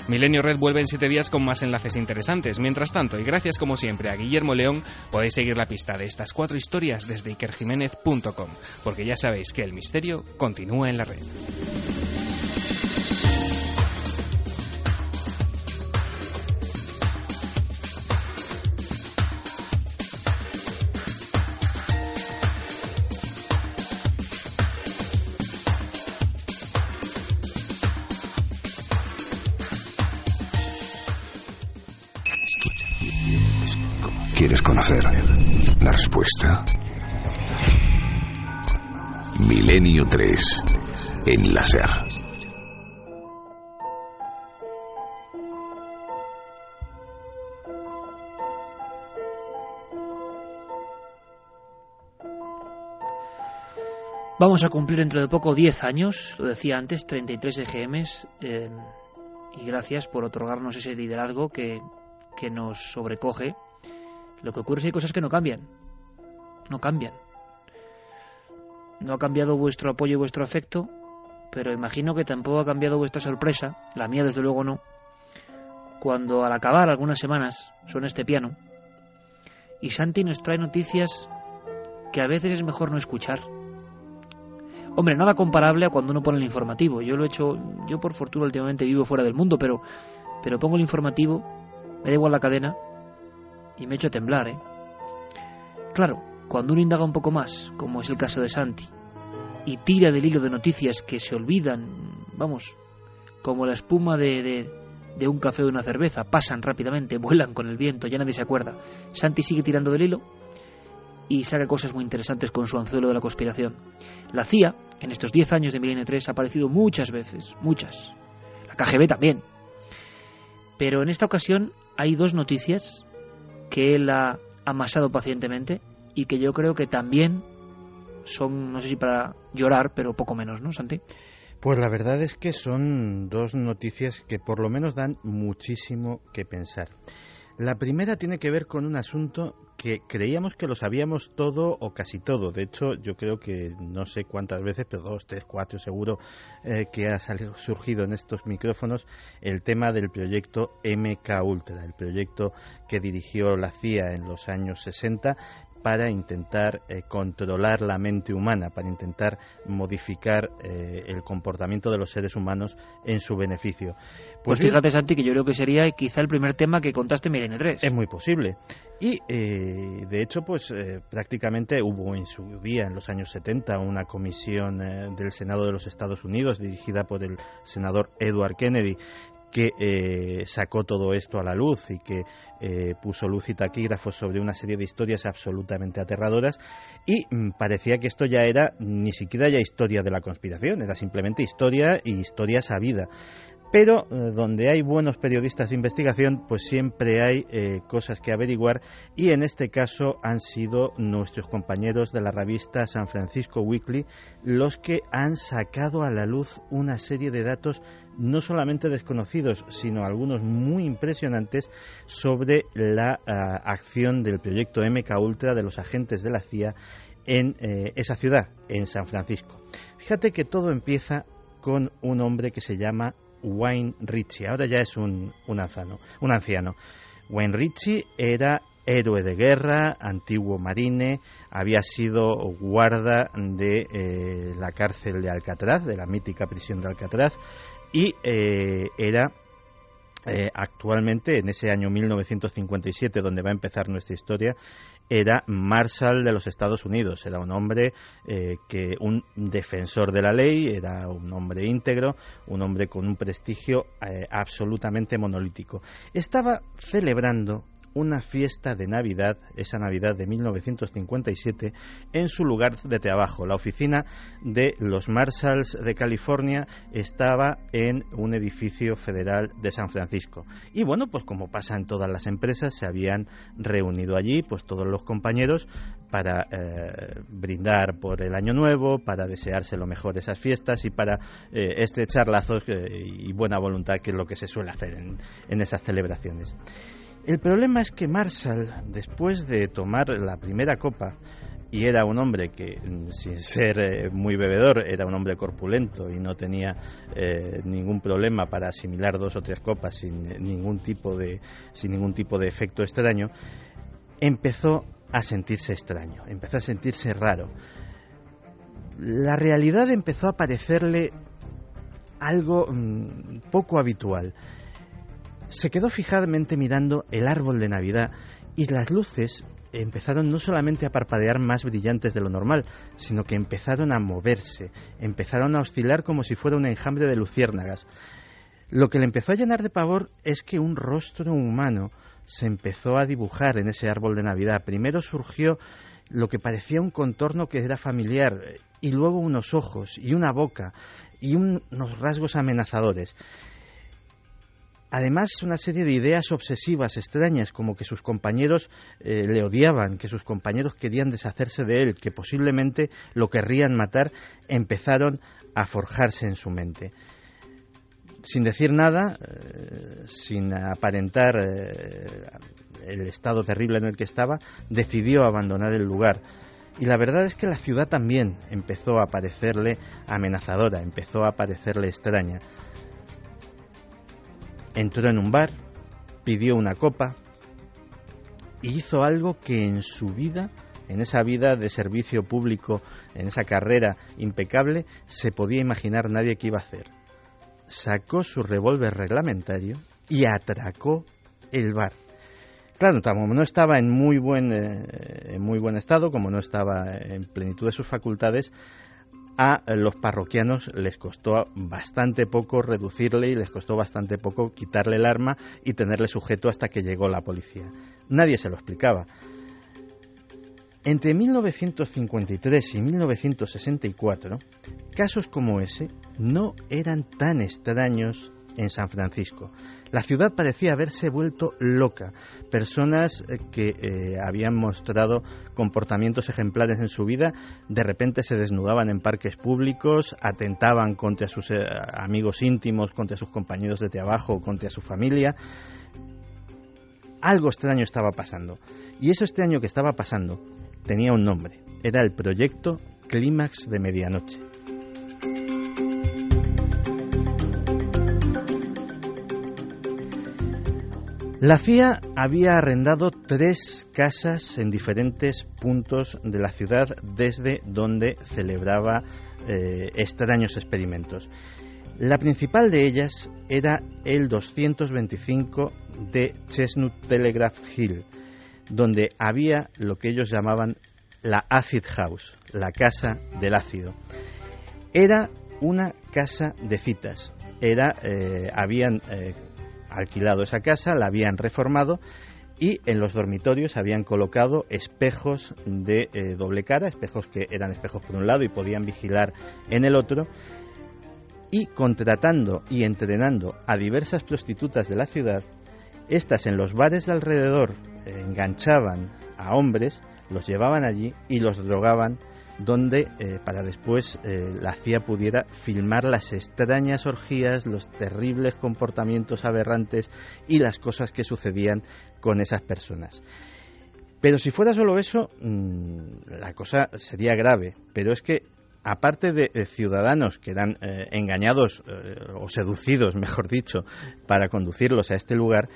Milenio Red vuelve en siete días con más enlaces interesantes. Mientras tanto, y gracias como siempre a Guillermo León, podéis seguir la pista de estas cuatro historias desde ikerjiménez.com, porque ya sabéis que el misterio continúa en la red. La respuesta? Milenio 3 en la SER. Vamos a cumplir dentro de poco 10 años, lo decía antes, 33 EGMs, eh, y gracias por otorgarnos ese liderazgo que, que nos sobrecoge. Lo que ocurre es que hay cosas que no cambian, no cambian. no ha cambiado vuestro apoyo y vuestro afecto, pero imagino que tampoco ha cambiado vuestra sorpresa, la mía desde luego no, cuando al acabar algunas semanas suena este piano y Santi nos trae noticias que a veces es mejor no escuchar. Hombre, nada comparable a cuando uno pone el informativo. Yo lo he hecho, yo por fortuna últimamente vivo fuera del mundo, pero, pero pongo el informativo, me da igual la cadena y me echo a temblar, ¿eh? Claro, cuando uno indaga un poco más, como es el caso de Santi, y tira del hilo de noticias que se olvidan, vamos, como la espuma de, de, un café o una cerveza, pasan rápidamente, vuelan con el viento, ya nadie se acuerda. Santi sigue tirando del hilo y saca cosas muy interesantes con su anzuelo de la conspiración. La CIA, en estos 10 años de Milenio 3, ha aparecido muchas veces, muchas. La KGB también. Pero en esta ocasión hay dos noticias que él ha amasado pacientemente y que yo creo que también son, no sé si para llorar, pero poco menos, ¿no, Santi? Pues la verdad es que son dos noticias que por lo menos dan muchísimo que pensar. La primera tiene que ver con un asunto que creíamos que lo sabíamos todo o casi todo. De hecho, yo creo que no sé cuántas veces, pero dos, tres, cuatro seguro eh, que ha surgido en estos micrófonos el tema del proyecto MK Ultra, el proyecto que dirigió la CIA en los años 60 para intentar eh, controlar la mente humana, para intentar modificar eh, el comportamiento de los seres humanos en su beneficio. Pues, pues fíjate, Santi, que yo creo que sería quizá el primer tema que contaste en Milenio 3. Es muy posible. Y, eh, de hecho, pues prácticamente hubo en su día, en los años 70, una comisión del Senado de los Estados Unidos dirigida por el senador Edward Kennedy que eh, sacó todo esto a la luz y que eh, puso luz y taquígrafos sobre una serie de historias absolutamente aterradoras y mm, parecía que esto ya era ni siquiera ya historia de la conspiración, era simplemente historia y historia sabida. Pero eh, donde hay buenos periodistas de investigación, pues siempre hay cosas que averiguar y en este caso han sido nuestros compañeros de la revista San Francisco Weekly los que han sacado a la luz una serie de datos no solamente desconocidos, sino algunos muy impresionantes sobre la ah, acción del proyecto MK Ultra de los agentes de la CIA en eh, esa ciudad, en San Francisco. Fíjate que todo empieza con un hombre que se llama Wayne Ritchie. Ahora ya es un, un, anciano, un anciano. Wayne Ritchie era héroe de guerra, antiguo marine, había sido guarda de eh, la cárcel de Alcatraz, de la mítica prisión de Alcatraz, y eh, era eh, actualmente, en ese año 1957, donde va a empezar nuestra historia, era Marshall de los Estados Unidos. Era un hombre eh, que, un defensor de la ley, era un hombre íntegro, un hombre con un prestigio absolutamente monolítico. Estaba celebrando una fiesta de Navidad, esa Navidad de 1957, en su lugar de trabajo. La oficina de los Marshalls de California estaba en un edificio federal de San Francisco. Y bueno, pues como pasa en todas las empresas, se habían reunido allí, pues todos los compañeros, para eh, brindar por el año nuevo, para desearse lo mejor esas fiestas y para eh, estrechar lazos eh, y buena voluntad, que es lo que se suele hacer en esas celebraciones. El problema es que Marshall, después de tomar la primera copa, y era un hombre que, mm, sin ser eh, muy bebedor, era un hombre corpulento y no tenía eh, ningún problema para asimilar dos o tres copas sin eh, ningún tipo de, sin ningún tipo de efecto extraño, empezó a sentirse extraño, empezó a sentirse raro. La realidad empezó a parecerle algo mm, poco habitual se quedó fijadamente mirando el árbol de Navidad y las luces empezaron no solamente a parpadear más brillantes de lo normal, sino que empezaron a moverse, empezaron a oscilar como si fuera un enjambre de luciérnagas. Lo que le empezó a llenar de pavor es que un rostro humano se empezó a dibujar en ese árbol de Navidad. Primero surgió lo que parecía un contorno que era familiar, y luego unos ojos y una boca y unos rasgos amenazadores. Además, una serie de ideas obsesivas, extrañas, como que sus compañeros eh, le odiaban, que sus compañeros querían deshacerse de él, que posiblemente lo querrían matar, empezaron a forjarse en su mente. Sin decir nada, eh, sin aparentar eh, el estado terrible en el que estaba, decidió abandonar el lugar. Y la verdad es que la ciudad también empezó a parecerle amenazadora, empezó a parecerle extraña. Entró en un bar, pidió una copa y hizo algo que en su vida, en esa vida de servicio público, en esa carrera impecable, se podía imaginar nadie que iba a hacer. Sacó su revólver reglamentario y atracó el bar. Claro, no estaba en muy buen, eh, en muy buen estado, como no estaba en plenitud de sus facultades, a los parroquianos les costó bastante poco reducirle y les costó bastante poco quitarle el arma y tenerle sujeto hasta que llegó la policía. Nadie se lo explicaba. Entre 1953 y 1964, casos como ese no eran tan extraños en San Francisco. La ciudad parecía haberse vuelto loca. Personas eh, que eh, habían mostrado comportamientos ejemplares en su vida, de repente se desnudaban en parques públicos, atentaban contra sus eh, amigos íntimos, contra sus compañeros de trabajo, contra su familia. Algo extraño estaba pasando. Y eso extraño que estaba pasando tenía un nombre. Era el proyecto Clímax de Medianoche. La CIA había arrendado tres casas en diferentes puntos de la ciudad desde donde celebraba eh, extraños experimentos. La principal de ellas era el 225 de Chestnut Telegraph Hill, donde había lo que ellos llamaban la Acid House, la casa del ácido. Era una casa de citas. Era, eh, habían eh, alquilado esa casa, la habían reformado y en los dormitorios habían colocado espejos de eh, doble cara, espejos que eran espejos por un lado y podían vigilar en el otro, y contratando y entrenando a diversas prostitutas de la ciudad, estas en los bares de alrededor eh, enganchaban a hombres, los llevaban allí y los drogaban donde eh, para después eh, la CIA pudiera filmar las extrañas orgías, los terribles comportamientos aberrantes y las cosas que sucedían con esas personas. Pero si fuera solo eso, mm, la cosa sería grave. Pero es que, aparte de ciudadanos que eran eh, engañados o seducidos, mejor dicho, para conducirlos a este lugar,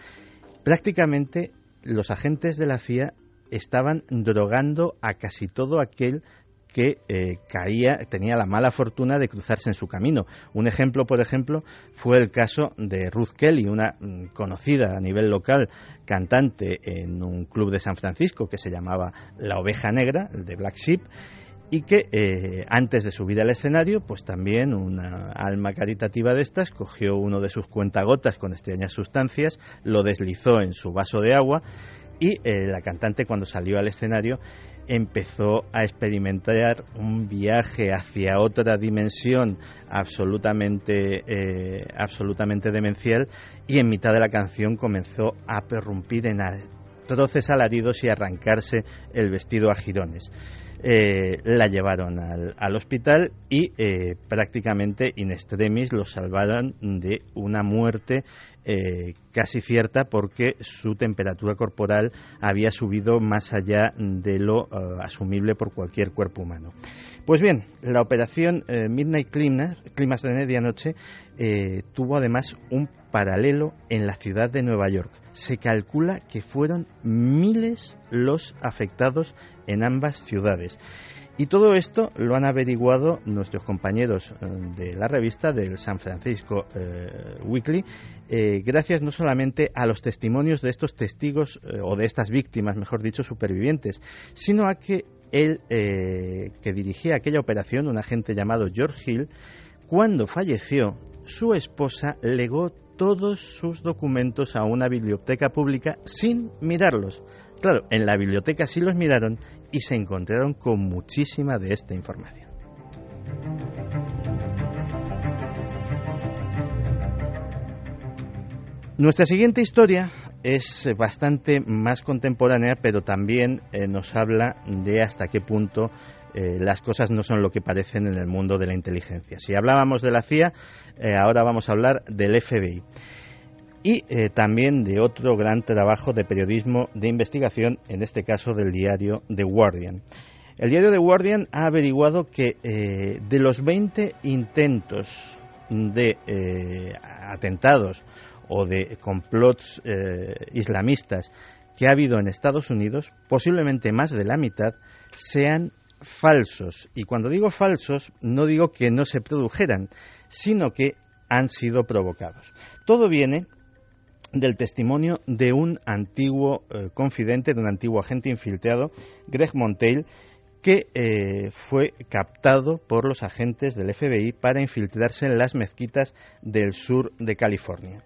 prácticamente los agentes de la CIA estaban drogando a casi todo aquel que eh, caía, tenía la mala fortuna de cruzarse en su camino. Un ejemplo, por ejemplo, fue el caso de Ruth Kelly, una mm, conocida a nivel local cantante en un club de San Francisco que se llamaba La Oveja Negra, el de Black Sheep, y que eh, antes de subir al escenario, pues también una alma caritativa de estas cogió uno de sus cuentagotas con extrañas sustancias, lo deslizó en su vaso de agua y eh, la cantante cuando salió al escenario empezó a experimentar un viaje hacia otra dimensión absolutamente, eh, absolutamente demencial y en mitad de la canción comenzó a perrumpir en atroces alaridos y arrancarse el vestido a jirones. Eh, la llevaron al, hospital y eh, prácticamente in extremis lo salvaron de una muerte eh, casi cierta porque su temperatura corporal había subido más allá de lo asumible por cualquier cuerpo humano. Pues bien, la operación Midnight Climax de Medianoche tuvo además un paralelo en la ciudad de Nueva York. Se calcula que fueron miles los afectados en ambas ciudades. Y todo esto lo han averiguado nuestros compañeros eh, de la revista del San Francisco eh, Weekly, eh, gracias no solamente a los testimonios de estos testigos o de estas víctimas, mejor dicho, supervivientes, sino a que él, que dirigía aquella operación, un agente llamado George Hill, cuando falleció, su esposa legó todos sus documentos a una biblioteca pública sin mirarlos. Claro, en la biblioteca sí los miraron y se encontraron con muchísima de esta información. Nuestra siguiente historia es bastante más contemporánea, pero también eh, nos habla de hasta qué punto eh, las cosas no son lo que parecen en el mundo de la inteligencia. Si hablábamos de la CIA, eh, ahora vamos a hablar del FBI y eh, también de otro gran trabajo de periodismo de investigación, en este caso del diario The Guardian. El diario The Guardian ha averiguado que de los 20 intentos de atentados o de complots islamistas que ha habido en Estados Unidos, posiblemente más de la mitad sean falsos. Y cuando digo falsos, no digo que no se produjeran, sino que han sido provocados. Todo viene del testimonio de un antiguo eh, confidente, de un antiguo agente infiltrado, Greg Monteil, que eh, fue captado por los agentes del FBI para infiltrarse en las mezquitas del sur de California.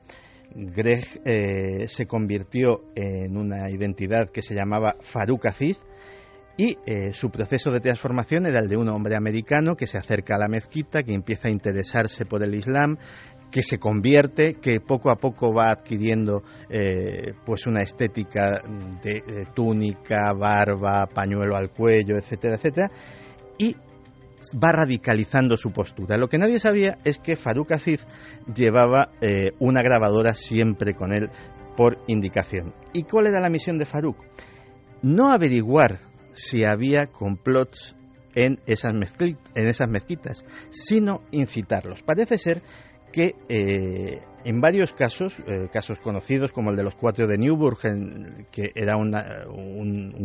Greg eh, se convirtió en una identidad que se llamaba Farouk Aziz y su proceso de transformación era el de un hombre americano que se acerca a la mezquita, que empieza a interesarse por el Islam, que se convierte, que poco a poco va adquiriendo eh, pues una estética de, túnica, barba, pañuelo al cuello, etcétera, etcétera, y va radicalizando su postura. Lo que nadie sabía es que Farouk Aziz llevaba eh, una grabadora siempre con él por indicación. ¿Y cuál era la misión de Farouk? No averiguar si había complots en esas, en esas mezquitas, sino incitarlos. Parece ser que eh, en varios casos, eh, casos conocidos como el de los cuatro de Newburgh, que era un,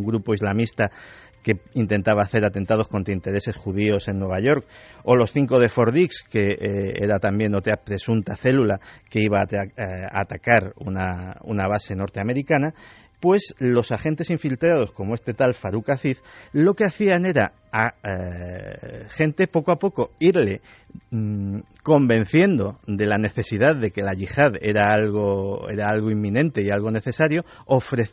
grupo islamista que intentaba hacer atentados contra intereses judíos en Nueva York, o los cinco de Fordix, que eh, era también otra presunta célula que iba a, atacar una, una base norteamericana, pues los agentes infiltrados, como este tal Farouk Aziz, lo que hacían era a eh, gente poco a poco irle mm, convenciendo de la necesidad de que la yihad era algo, era algo inminente y algo necesario,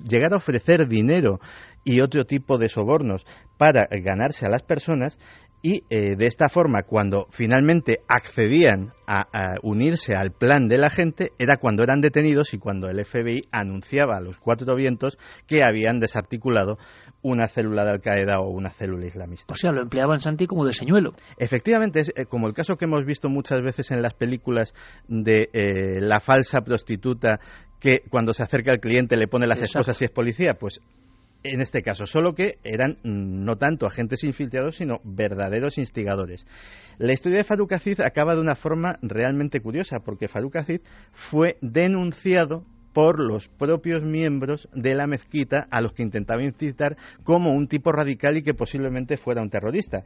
llegar a ofrecer dinero y otro tipo de sobornos para ganarse a las personas y eh, de esta forma cuando finalmente accedían a, unirse al plan de la gente era cuando eran detenidos y cuando el FBI anunciaba a los cuatro vientos que habían desarticulado una célula de Al Qaeda o una célula islamista. O sea, lo empleaban Santi como de señuelo. Efectivamente, es eh, como el caso que hemos visto muchas veces en las películas de eh, la falsa prostituta que cuando se acerca al cliente le pone las esposas si es policía, pues en este caso, solo que eran no tanto agentes infiltrados, sino verdaderos instigadores. La historia de Farouk Aziz acaba de una forma realmente curiosa, porque Farouk Aziz fue denunciado por los propios miembros de la mezquita a los que intentaba incitar como un tipo radical y que posiblemente fuera un terrorista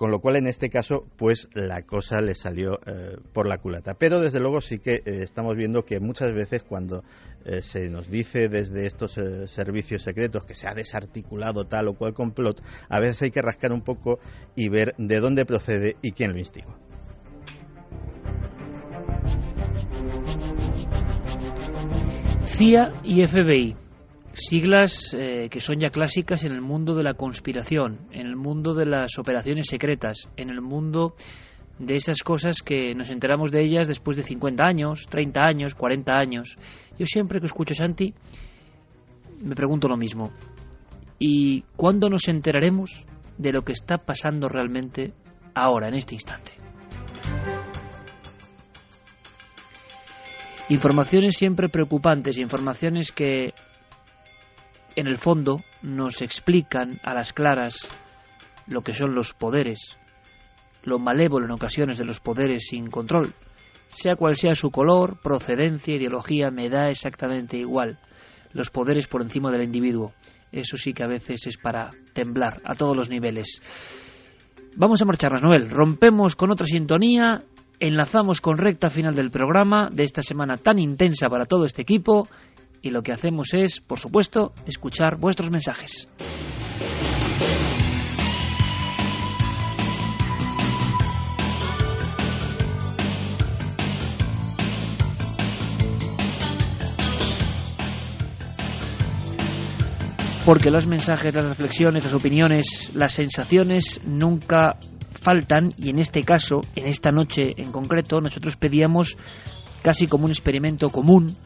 con lo cual en este caso pues la cosa le salió eh, por la culata. Pero desde luego sí que eh, estamos viendo que muchas veces cuando eh, se nos dice desde estos servicios secretos que se ha desarticulado tal o cual complot, a veces hay que rascar un poco y ver de dónde procede y quién lo instigó. CIA y FBI siglas eh, que son ya clásicas en el mundo de la conspiración, en el mundo de las operaciones secretas, en el mundo de esas cosas que nos enteramos de ellas después de 50 años, 30 años, 40 años. Yo siempre que escucho a Santi me pregunto lo mismo. ¿Y cuándo nos enteraremos de lo que está pasando realmente ahora, en este instante? Informaciones siempre preocupantes, informaciones que en el fondo nos explican a las claras lo que son los poderes, lo malévolo en ocasiones de los poderes sin control. Sea cual sea su color, procedencia, ideología, me da exactamente igual. Los poderes por encima del individuo. Eso sí que a veces es para temblar a todos los niveles. Vamos a marcharnos, Noel. Rompemos con otra sintonía, enlazamos con recta final del programa de esta semana tan intensa para todo este equipo y lo que hacemos es, por supuesto, escuchar vuestros mensajes. Porque los mensajes, las reflexiones, las opiniones, las sensaciones nunca faltan y en este caso, en esta noche en concreto, nosotros pedíamos casi como un experimento común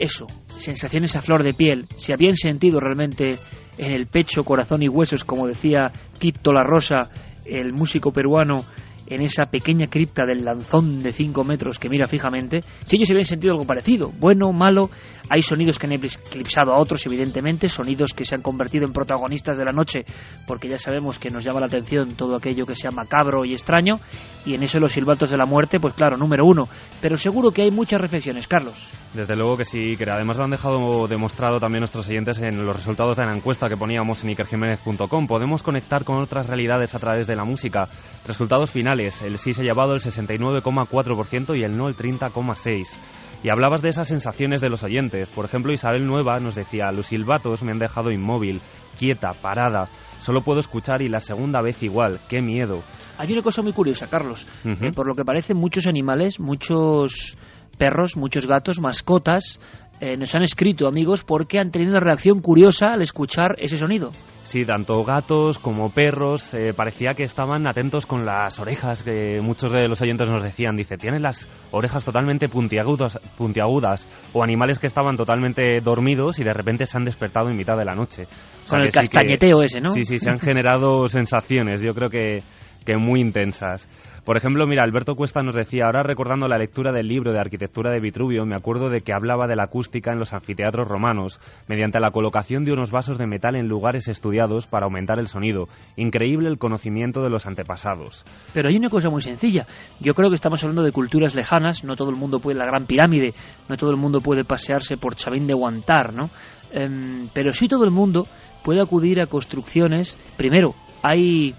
eso, sensaciones a flor de piel, si habían sentido realmente en el pecho, corazón y huesos, como decía Quito La Rosa, el músico peruano, en esa pequeña cripta del lanzón de 5 metros que mira fijamente, si ellos habían sentido algo parecido, bueno, malo, hay sonidos que han eclipsado a otros, evidentemente, sonidos que se han convertido en protagonistas de la noche, porque ya sabemos que nos llama la atención todo aquello que sea macabro y extraño, y en eso los silbatos de la muerte, pues claro, número uno. Pero seguro que hay muchas reflexiones, Carlos. Desde luego que sí, que además lo han dejado demostrado también nuestros oyentes en los resultados de la encuesta que poníamos en ikerjiménez.com. Podemos conectar con otras realidades a través de la música. Resultados finales, el sí se ha llevado el 69,4% y el no el 30,6%. Y hablabas de esas sensaciones de los oyentes. Por ejemplo, Isabel Nueva nos decía, los silbatos me han dejado inmóvil, quieta, parada. Solo puedo escuchar y la segunda vez igual. ¡Qué miedo! Hay una cosa muy curiosa, Carlos. Eh, por lo que parece, muchos animales, muchos perros, muchos gatos, mascotas, eh, nos han escrito, amigos, porque han tenido una reacción curiosa al escuchar ese sonido. Sí, tanto gatos como perros eh, parecía que estaban atentos con las orejas, que muchos de los oyentes nos decían, dice, tienen las orejas totalmente puntiagudas, puntiagudas o animales que estaban totalmente dormidos y de repente se han despertado en mitad de la noche. con el castañeteo ese, ¿no? Sí, sí, se han generado sensaciones, yo creo que, que muy intensas. Por ejemplo, mira, Alberto Cuesta nos decía, ahora recordando la lectura del libro de arquitectura de Vitruvio, me acuerdo de que hablaba de la acústica en los anfiteatros romanos, mediante la colocación de unos vasos de metal en lugares estudiados para aumentar el sonido. Increíble el conocimiento de los antepasados. Pero hay una cosa muy sencilla. Yo creo que estamos hablando de culturas lejanas, no todo el mundo puede la Gran Pirámide, no todo el mundo puede pasearse por Chavín de Guantar, ¿no? Em, pero sí todo el mundo puede acudir a construcciones. Primero, hay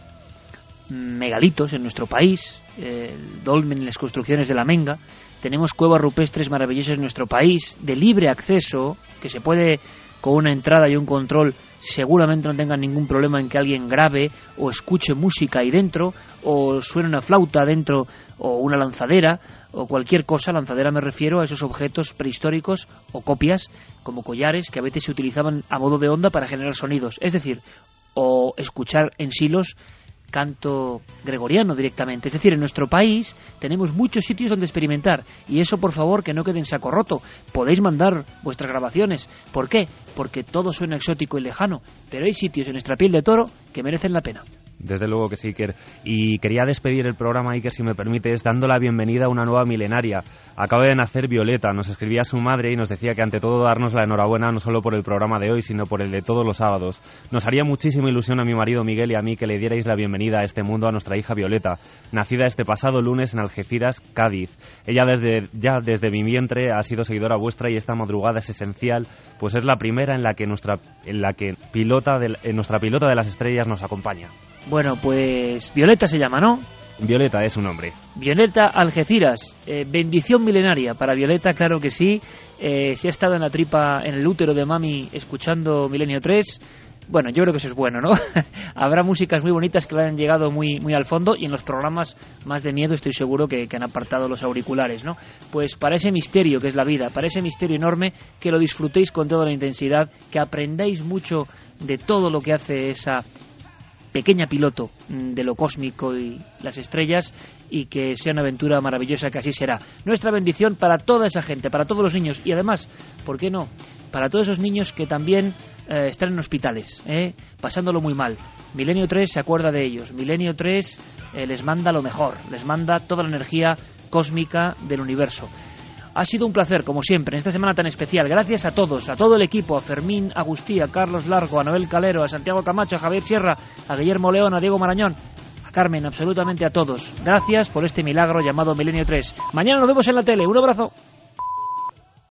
megalitos en nuestro país, el dolmen en las construcciones de la Menga, tenemos cuevas rupestres maravillosas en nuestro país, de libre acceso, que se puede con una entrada y un control seguramente no tengan ningún problema en que alguien grabe o escuche música ahí dentro o suene una flauta dentro o una lanzadera o cualquier cosa, lanzadera me refiero a esos objetos prehistóricos o copias como collares que a veces se utilizaban a modo de onda para generar sonidos, es decir, o escuchar en silos canto gregoriano directamente. Es decir, en nuestro país tenemos muchos sitios donde experimentar y eso por favor que no quede en saco roto. Podéis mandar vuestras grabaciones. ¿Por qué? Porque todo suena exótico y lejano, pero hay sitios en nuestra piel de toro que merecen la pena. Desde luego que sí, Iker. Y quería despedir el programa, Iker, si me permites, dando la bienvenida a una nueva milenaria. Acaba de nacer Violeta, nos escribía su madre y nos decía que ante todo darnos la enhorabuena no solo por el programa de hoy, sino por el de todos los sábados. Nos haría muchísima ilusión a mi marido Miguel y a mí que le dierais la bienvenida a este mundo a nuestra hija Violeta, nacida este pasado lunes en Algeciras, Cádiz. Ella desde, ya desde mi vientre ha sido seguidora vuestra y esta madrugada es esencial, pues es la primera en la que nuestra, en la que pilota en nuestra pilota de las estrellas nos acompaña. Bueno, pues Violeta se llama, ¿no? Violeta es un nombre. Violeta Algeciras, eh, bendición milenaria para Violeta, claro que sí. Eh, si ha estado en la tripa, en el útero de mami, escuchando Milenio 3, bueno, yo creo que eso es bueno, ¿no? Habrá músicas muy bonitas que le han llegado muy, muy al fondo y en los programas más de miedo estoy seguro que, que, han apartado los auriculares, ¿no? Pues para ese misterio que es la vida, para ese misterio enorme, que lo disfrutéis con toda la intensidad, que aprendáis mucho de todo lo que hace esa pequeña piloto mm, de lo cósmico y las estrellas y que sea una aventura maravillosa que así será. Nuestra bendición para toda esa gente, para todos los niños y además, ¿por qué no? Para todos esos niños que también eh, están en hospitales, ¿eh? pasándolo muy mal. Milenio 3 se acuerda de ellos. Milenio 3 eh, les manda lo mejor, les manda toda la energía cósmica del universo. Ha sido un placer, como siempre, en esta semana tan especial. Gracias a todos, a todo el equipo, a Fermín Agustí, a Carlos Largo, a Noel Calero, a Santiago Camacho, a Javier Sierra, a Guillermo León, a Diego Marañón, a Carmen, absolutamente a todos. Gracias por este milagro llamado Milenio 3. Mañana nos vemos en la tele. Un abrazo.